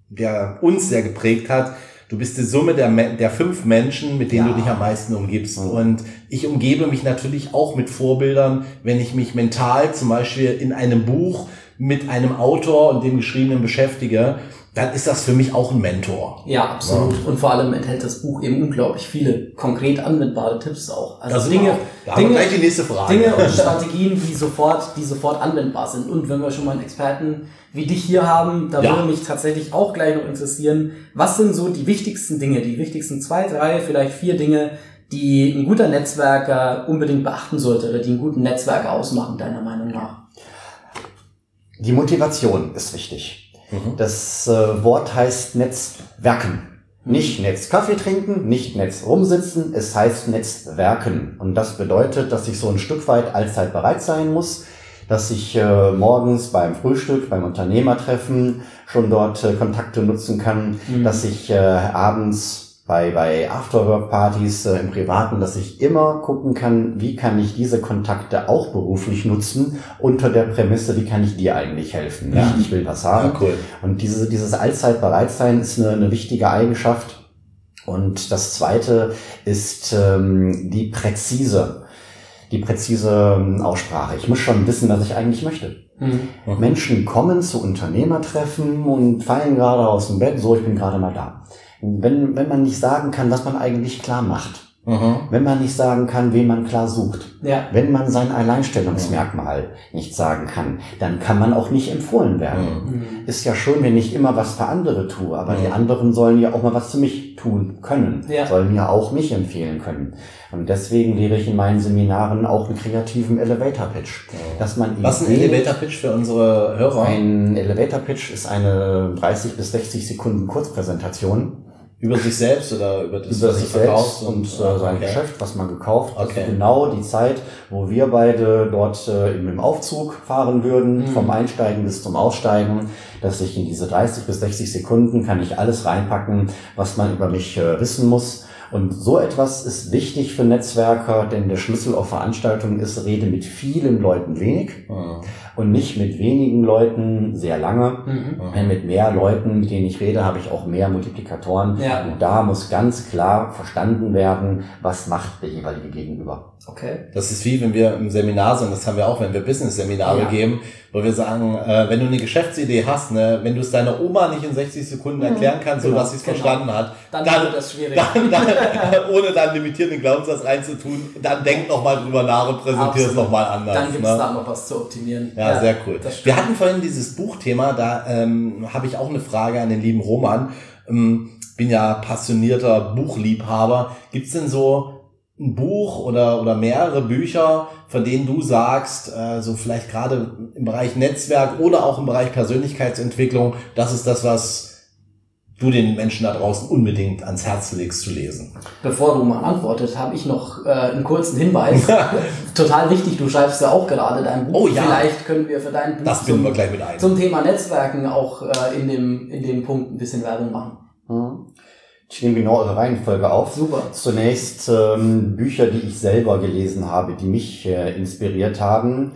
der uns sehr geprägt hat. Du bist die Summe der, der fünf Menschen, mit denen Ja. du dich am meisten umgibst. Mhm. Und ich umgebe mich natürlich auch mit Vorbildern, wenn ich mich mental zum Beispiel in einem Buch mit einem Autor und dem Geschriebenen beschäftige, dann ist das für mich auch ein Mentor. Ja, absolut. Und vor allem enthält das Buch eben unglaublich viele konkret anwendbare Tipps auch. Also Das Dinge, auch- Dinge, gleich die nächste Frage. Dinge und Strategien, die sofort, die sofort anwendbar sind. Und wenn wir schon mal einen Experten wie dich hier haben, da Ja. würde mich tatsächlich auch gleich noch interessieren, was sind so die wichtigsten Dinge, die wichtigsten zwei, drei, vielleicht vier Dinge, die ein guter Netzwerker unbedingt beachten sollte oder die einen guten Netzwerker ausmachen, deiner Meinung nach? Die Motivation ist wichtig. Mhm. Das äh, Wort heißt Netzwerken. Nicht Netz Kaffee trinken, nicht Netz rumsitzen, es heißt Netzwerken. Und das bedeutet, dass ich so ein Stück weit allzeit bereit sein muss, dass ich äh, morgens beim Frühstück, beim Unternehmertreffen schon dort äh, Kontakte nutzen kann, Mhm. dass ich äh, abends bei, bei Afterwork-Partys äh, im Privaten, dass ich immer gucken kann, wie kann ich diese Kontakte auch beruflich nutzen, unter der Prämisse, wie kann ich dir eigentlich helfen? Ja. Nicht, ich will was haben. Ja, cool. Und diese, dieses Allzeitbereitsein ist eine, eine wichtige Eigenschaft. Und das zweite ist ähm, die präzise, die präzise ähm, Aussprache. Ich muss schon wissen, was ich eigentlich möchte. Mhm. Mhm. Menschen kommen zu Unternehmertreffen und fallen gerade aus dem Bett, so, ich bin gerade mal da. Wenn, wenn man nicht sagen kann, was man eigentlich klar macht, Mhm. wenn man nicht sagen kann, wen man klar sucht, Ja. wenn man sein Alleinstellungsmerkmal nicht sagen kann, dann kann man auch nicht empfohlen werden. Mhm. Mhm. Ist ja schön, wenn ich immer was für andere tue, aber Mhm. die anderen sollen ja auch mal was für mich tun können, Ja. sollen ja auch mich empfehlen können. Und deswegen lehre ich in meinen Seminaren auch einen kreativen Elevator Pitch, dass man Was ist ein Elevator Pitch für unsere Hörer? Ein Elevator Pitch ist eine 30 bis 60 Sekunden Kurzpräsentation über sich selbst oder über das, über was sich selbst verkaufst und äh, sein okay. Geschäft, was man gekauft. Das Okay. ist genau die Zeit, wo wir beide dort äh, im im Aufzug fahren würden, Mhm. vom Einsteigen bis zum Aussteigen, dass ich in diese 30 bis 60 Sekunden kann ich alles reinpacken, was man über mich äh, wissen muss. Und so etwas ist wichtig für Netzwerker, denn der Schlüssel auf Veranstaltungen ist, rede mit vielen Leuten wenig Mhm. Und nicht mit wenigen Leuten sehr lange. Mhm. Denn mit mehr Leuten, mit denen ich rede, habe ich auch mehr Multiplikatoren. Ja. Und da muss ganz klar verstanden werden, was macht der jeweilige Gegenüber. Okay. Das ist wie wenn wir im Seminar sind, das haben wir auch, wenn wir Business-Seminare Ja. geben, wo wir sagen, äh, wenn du eine Geschäftsidee hast, ne, wenn du es deiner Oma nicht in 60 Sekunden erklären kannst, so Genau, dass sie es genau. verstanden hat, Dann, dann, wird das schwierig. dann, dann ohne da einen limitierenden Glaubenssatz reinzutun, dann denk noch mal drüber nach und präsentier es Absolut. noch mal anders. Dann gibt es ne? da noch was zu optimieren. Ja, sehr cool. Wir hatten vorhin dieses Buchthema, da ähm, habe ich auch eine Frage an den lieben Roman. Ähm, bin ja passionierter Buchliebhaber. Gibt's denn so ein Buch oder, oder mehrere Bücher, von denen du sagst, äh, so vielleicht gerade im Bereich Netzwerk oder auch im Bereich Persönlichkeitsentwicklung, das ist das, was du den Menschen da draußen unbedingt ans Herz legst zu lesen? Bevor du mal antwortet, habe ich noch äh, einen kurzen Hinweis. Total wichtig, du schreibst ja auch gerade dein Buch. Oh ja. Vielleicht können wir für dein Buch Das binden wir gleich mit ein. zum Thema Netzwerken auch äh, in, dem, in dem Punkt ein bisschen Werbung machen. Mhm. Ich nehme genau eure Reihenfolge auf. Super. Zunächst ähm, Bücher, die ich selber gelesen habe, die mich äh, inspiriert haben.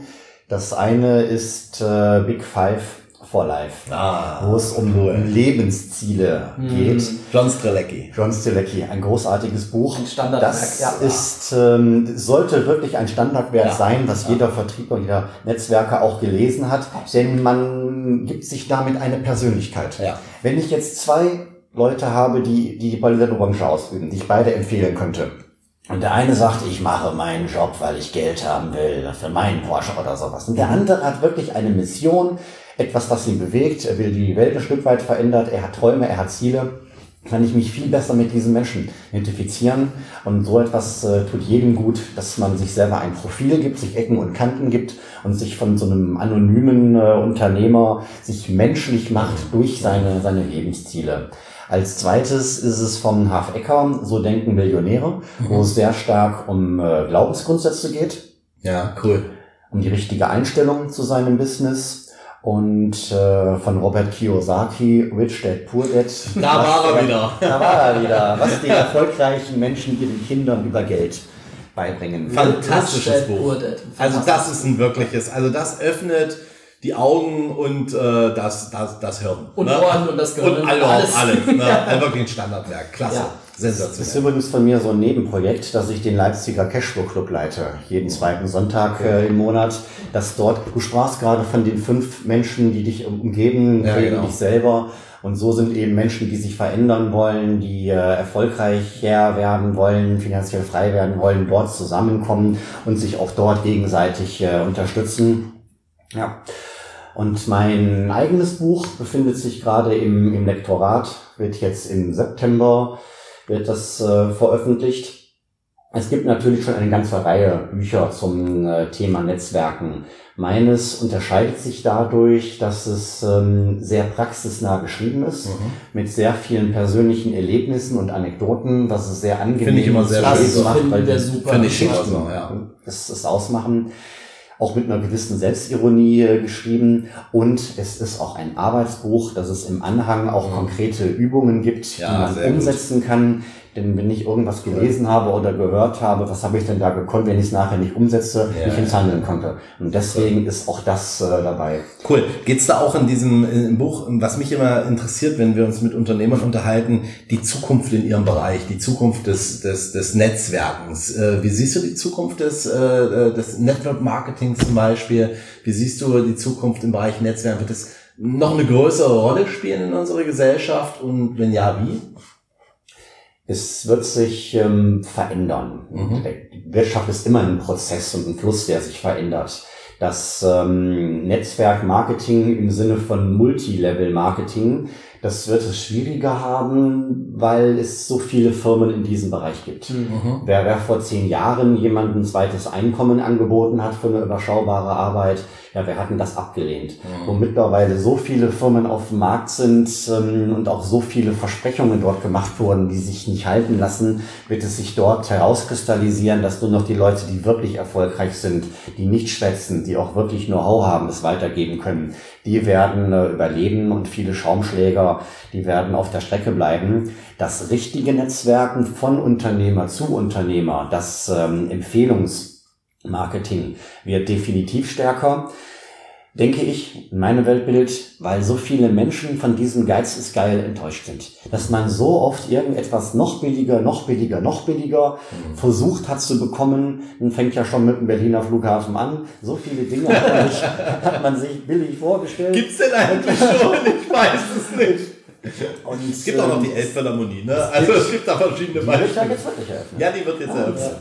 Das eine ist äh, Big Five for Life, Ah, wo es um cool. Lebensziele geht. John Strelecki. John Stilecki, ein großartiges Buch. Ein Standardwerk, Das ja. ist, ähm, sollte wirklich ein Standardwerk Ja. sein, was jeder Vertriebler, jeder Netzwerker auch gelesen hat, denn man gibt sich damit eine Persönlichkeit. Ja. Wenn ich jetzt zwei Leute habe, die die bei der Branche ausüben, die ich beide empfehlen könnte, und der eine sagt, ich mache meinen Job, weil ich Geld haben will, für meinen Porsche oder sowas. Und der andere hat wirklich eine Mission, etwas, was ihn bewegt. Er will die Welt ein Stück weit verändert. Er hat Träume, er hat Ziele. Kann ich mich viel besser mit diesen Menschen identifizieren. Und so etwas äh, tut jedem gut, dass man sich selber ein Profil gibt, sich Ecken und Kanten gibt und sich von so einem anonymen äh, Unternehmer sich menschlich macht durch seine, seine Lebensziele. Als zweites ist es von Haf Ecker, So denken Millionäre, wo es sehr stark um äh, Glaubensgrundsätze geht, Ja, cool. um die richtige Einstellung zu seinem Business. Und äh, von Robert Kiyosaki, Rich Dad Poor Dad. Da war er wieder. Da war er wieder. Was die erfolgreichen Menschen ihren Kindern über Geld beibringen. Fantastisches Rich Dad, Buch. Poor Dad. Also das ist ein wirkliches, also das öffnet die Augen und äh, das, das, das Hirn. Und Ohren und das Gehirn Und und alle, alles. alles. Ne? Also wirklich ein Standardwerk. Klasse. Ja. Das ist Sensationell. übrigens von mir so ein Nebenprojekt, dass ich den Leipziger Cashflow Club leite, jeden zweiten Sonntag äh, im Monat. Dass dort, du sprachst gerade von den fünf Menschen, die dich umgeben, Ja, genau. dich selber. Und so sind eben Menschen, die sich verändern wollen, die äh, erfolgreicher werden wollen, finanziell frei werden wollen, dort zusammenkommen und sich auch dort gegenseitig äh, unterstützen. Ja. Und mein eigenes Buch befindet sich gerade im, im Lektorat, wird jetzt im September wird das äh, veröffentlicht. Es gibt natürlich schon eine ganze Reihe Bücher zum äh, Thema Netzwerken. Meines unterscheidet sich dadurch, dass es ähm, sehr praxisnah geschrieben ist, Mhm. mit sehr vielen persönlichen Erlebnissen und Anekdoten, was es sehr angenehm Finde ich immer sehr schön. Das macht, weil wir die super. Finde ich Geschichten, super, ja. das ist ausmachen, auch mit einer gewissen Selbstironie äh, geschrieben und es ist auch ein Arbeitsbuch, dass es im Anhang auch konkrete Übungen gibt, Ja, die man sehr gut. umsetzen kann. Denn wenn ich irgendwas gelesen habe oder gehört habe, was habe ich denn da gekonnt, wenn ich es nachher nicht umsetze, Ja. nicht ins Handeln konnte. Und deswegen ist auch das äh, dabei. Cool. Geht's da auch in diesem im Buch, was mich immer interessiert, wenn wir uns mit Unternehmern unterhalten, die Zukunft in ihrem Bereich, die Zukunft des, des, des Netzwerkens. Äh, wie siehst du die Zukunft des, äh, des Network Marketings zum Beispiel? Wie siehst du die Zukunft im Bereich Netzwerk? Wird es noch eine größere Rolle spielen in unserer Gesellschaft? Und wenn ja, wie? Es wird sich ähm, verändern. Mhm. Die Wirtschaft ist immer ein Prozess und ein Fluss, der sich verändert. Das ähm, Netzwerk-Marketing im Sinne von Multilevel-Marketing, das wird es schwieriger haben, weil es so viele Firmen in diesem Bereich gibt. Mhm. Wer, wer vor zehn Jahren jemandem ein zweites Einkommen angeboten hat für eine überschaubare Arbeit, ja, wer hat denn das abgelehnt? Wo mittlerweile so viele Firmen auf dem Markt sind ähm, und auch so viele Versprechungen dort gemacht wurden, die sich nicht halten lassen, wird es sich dort herauskristallisieren, dass nur noch die Leute, die wirklich erfolgreich sind, die nicht schwätzen, die auch wirklich Know-how haben, es weitergeben können, die werden äh, überleben und viele Schaumschläger, die werden auf der Strecke bleiben. Das richtige Netzwerken von Unternehmer zu Unternehmer, das ähm, Empfehlungsmarketing wird definitiv stärker, denke ich, in meinem Weltbild, weil so viele Menschen von diesem Geiz ist geil enttäuscht sind. Dass man so oft irgendetwas noch billiger, noch billiger, noch billiger versucht hat zu bekommen, dann fängt ja schon mit dem Berliner Flughafen an. So viele Dinge hat man sich, hat man sich billig vorgestellt. Gibt's denn eigentlich schon? Ich weiß es nicht. Und, Es gibt auch noch die ähm, Elbphilharmonie, ne? Also es gibt da verschiedene Die wird ja Beispiele. jetzt wirklich eröffnet. Ja, die wird jetzt eröffnet.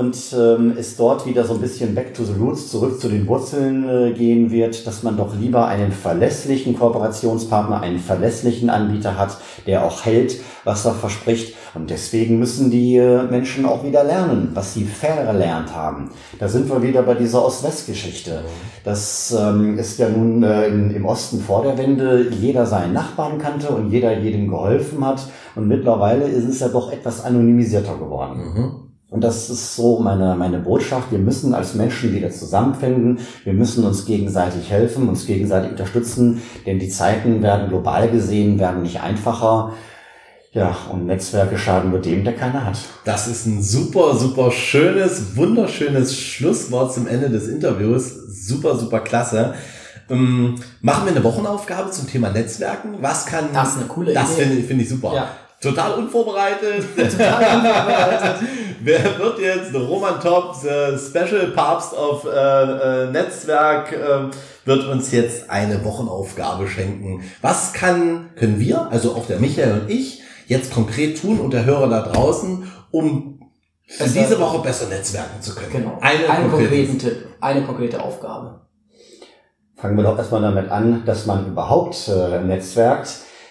Und ähm, es dort wieder so ein bisschen back to the roots, zurück zu den Wurzeln äh, gehen wird, dass man doch lieber einen verlässlichen Kooperationspartner, einen verlässlichen Anbieter hat, der auch hält, was er verspricht. Und deswegen müssen die äh, Menschen auch wieder lernen, was sie verlernt haben. Da sind wir wieder bei dieser Ost-West-Geschichte. Das ähm, ist ja nun äh, in, im Osten vor der Wende jeder seinen Nachbarn kannte und jeder jedem geholfen hat. Und mittlerweile ist es ja doch etwas anonymisierter geworden. Mhm. Und das ist so meine, meine Botschaft. Wir müssen als Menschen wieder zusammenfinden. Wir müssen uns gegenseitig helfen, uns gegenseitig unterstützen, denn die Zeiten werden global gesehen, werden nicht einfacher. Ja, und Netzwerke schaden nur dem, der keine hat. Das ist ein super, super schönes, wunderschönes Schlusswort zum Ende des Interviews. Super, super klasse. Ähm, machen wir eine Wochenaufgabe zum Thema Netzwerken. Was kann. Das ist eine coole das Idee. Das finde find ich super. Ja. Total unvorbereitet. Total unvorbereitet. Wer wird jetzt Roman Tops, äh, Special Papst auf äh, äh, Netzwerk, äh, wird uns jetzt eine Wochenaufgabe schenken. Was kann, können wir, also auch der Michael und ich, jetzt konkret tun und der Hörer da draußen, um für diese Woche besser netzwerken zu können? Genau. Eine einen konkreten Tipp, eine konkrete Aufgabe. Fangen wir doch erstmal damit an, dass man überhaupt äh, netzwerkt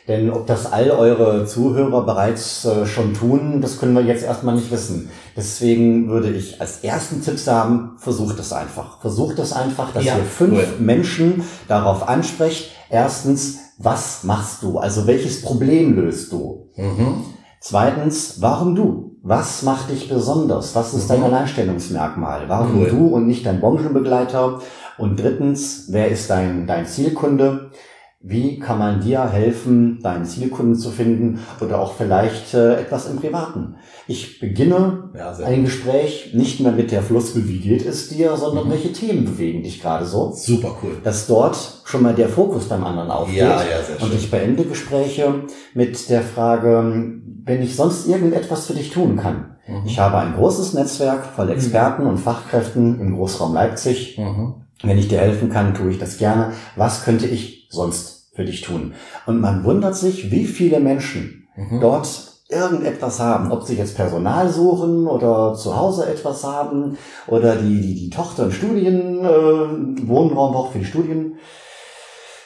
denn ob das all eure Zuhörer bereits äh, schon tun, das können wir jetzt erstmal nicht wissen. Deswegen würde ich als ersten Tipp sagen, versucht es einfach. Versucht es einfach, dass ja, ihr fünf cool. Menschen darauf ansprecht. Erstens, was machst du? Also welches Problem löst du? Mhm. Zweitens, warum du? Was macht dich besonders? Was ist mhm. dein Alleinstellungsmerkmal? Warum cool. du und nicht dein Branchenbegleiter? Und drittens, wer ist dein, dein Zielkunde? Wie kann man dir helfen, deinen Zielkunden zu finden oder auch vielleicht äh, etwas im Privaten? Ich beginne ja, ein Gespräch nicht mehr mit der Floskel, wie geht es dir, sondern mhm. welche Themen bewegen dich gerade so. Super cool. Dass dort schon mal der Fokus beim anderen aufgeht. Ja, ja, sehr schön. Und ich beende Gespräche mit der Frage, wenn ich sonst irgendetwas für dich tun kann. Mhm. Ich habe ein großes Netzwerk voll Experten mhm. und Fachkräften im Großraum Leipzig. Mhm. Wenn ich dir helfen kann, tue ich das gerne. Was könnte ich sonst für dich tun? Und man wundert sich, wie viele Menschen mhm. dort irgendetwas haben, ob sie jetzt Personal suchen oder zu Hause etwas haben oder die, die, die Tochter einen Studien, äh, Wohnraum braucht für die Studien,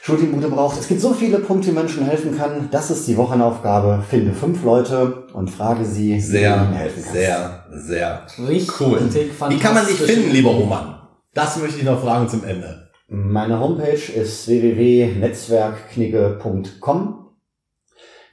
Studienbude braucht. Es gibt so viele Punkte, die Menschen helfen kann. Das ist die Wochenaufgabe. Finde fünf Leute und frage sie, sehr, wie ihnen helfen kannst. Sehr, sehr Richtig cool. Wie kann man dich finden, lieber Roman? Das möchte ich noch fragen zum Ende. Meine Homepage ist www.netzwerkknigge.com.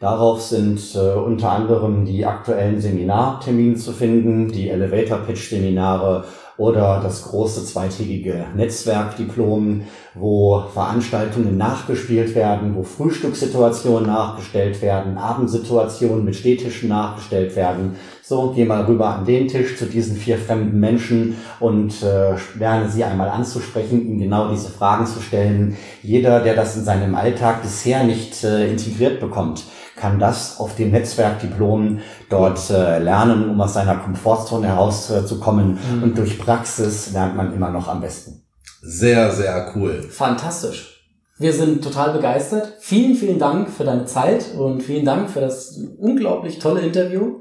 Darauf sind äh, unter anderem die aktuellen Seminartermine zu finden, die Elevator Pitch Seminare oder das große zweitägige Netzwerkdiplom, wo Veranstaltungen nachgespielt werden, wo Frühstückssituationen nachgestellt werden, Abendsituationen mit Stehtischen nachgestellt werden. So, geh mal rüber an den Tisch zu diesen vier fremden Menschen und äh, lerne sie einmal anzusprechen, ihnen genau diese Fragen zu stellen. Jeder, der das in seinem Alltag bisher nicht äh, integriert bekommt, kann das auf dem Netzwerkdiplom dort äh, lernen, um aus seiner Komfortzone herauszukommen. Mhm. Und durch Praxis lernt man immer noch am besten. Sehr, sehr cool. Fantastisch. Wir sind total begeistert. Vielen, vielen Dank für deine Zeit und vielen Dank für das unglaublich tolle Interview.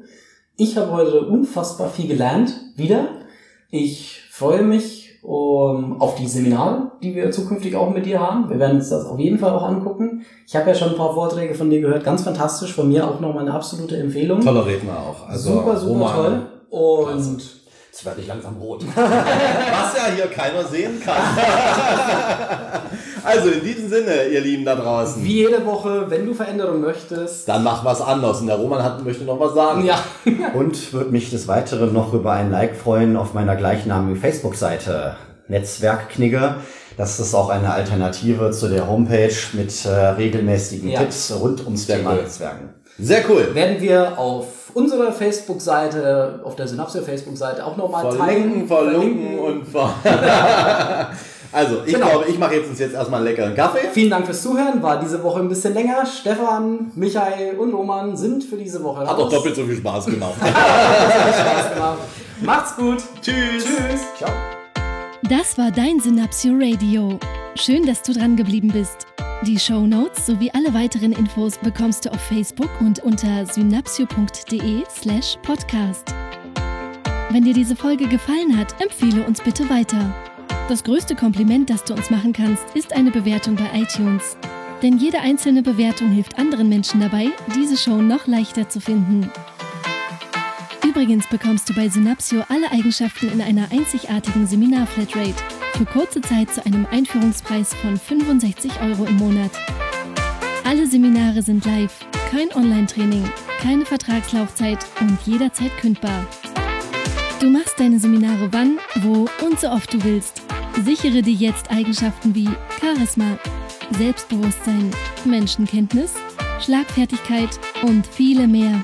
Ich habe heute unfassbar viel gelernt, wieder. Ich freue mich um, auf die Seminare, die wir zukünftig auch mit dir haben. Wir werden uns das auf jeden Fall auch angucken. Ich habe ja schon ein paar Vorträge von dir gehört, ganz fantastisch. Von mir auch nochmal eine absolute Empfehlung. Toller Redner auch. Also super, super Roman, toll. Und Jetzt werde ich langsam rot. Was ja hier keiner sehen kann. also in diesem Sinne, ihr Lieben da draußen. Wie jede Woche, wenn du Veränderung möchtest. Dann mach was anders. Und der Roman hat, möchte noch was sagen. Ja. Und würde mich des Weiteren noch über ein Like freuen auf meiner gleichnamigen Facebook-Seite. Netzwerkknigge. Das ist auch eine Alternative zu der Homepage mit äh, regelmäßigen ja. Tipps rund ums Thema Netzwerken. Sehr cool. Werden wir auf unserer Facebook-Seite, auf der Synapse Facebook-Seite auch nochmal teilen. Verlinken, und ver Also, ich genau. glaube, ich mache jetzt uns jetzt erstmal einen leckeren Kaffee. Vielen Dank fürs Zuhören. War diese Woche ein bisschen länger. Stefan, Michael und Roman sind für diese Woche raus. Hat doch doppelt so viel Spaß gemacht. Spaß gemacht. Macht's gut. Tschüss. Tschüss. Ciao. Das war dein Synapsio Radio. Schön, dass du dran geblieben bist. Die Show Notes sowie alle weiteren Infos bekommst du auf Facebook und unter synapsio.de/podcast. Wenn dir diese Folge gefallen hat, empfehle uns bitte weiter. Das größte Kompliment, das du uns machen kannst, ist eine Bewertung bei iTunes. Denn jede einzelne Bewertung hilft anderen Menschen dabei, diese Show noch leichter zu finden. Übrigens bekommst du bei Synapsio alle Eigenschaften in einer einzigartigen Seminar-Flatrate für kurze Zeit zu einem Einführungspreis von 65 Euro im Monat. Alle Seminare sind live, kein Online-Training, keine Vertragslaufzeit und jederzeit kündbar. Du machst deine Seminare wann, wo und so oft du willst. Sichere dir jetzt Eigenschaften wie Charisma, Selbstbewusstsein, Menschenkenntnis, Schlagfertigkeit und viele mehr.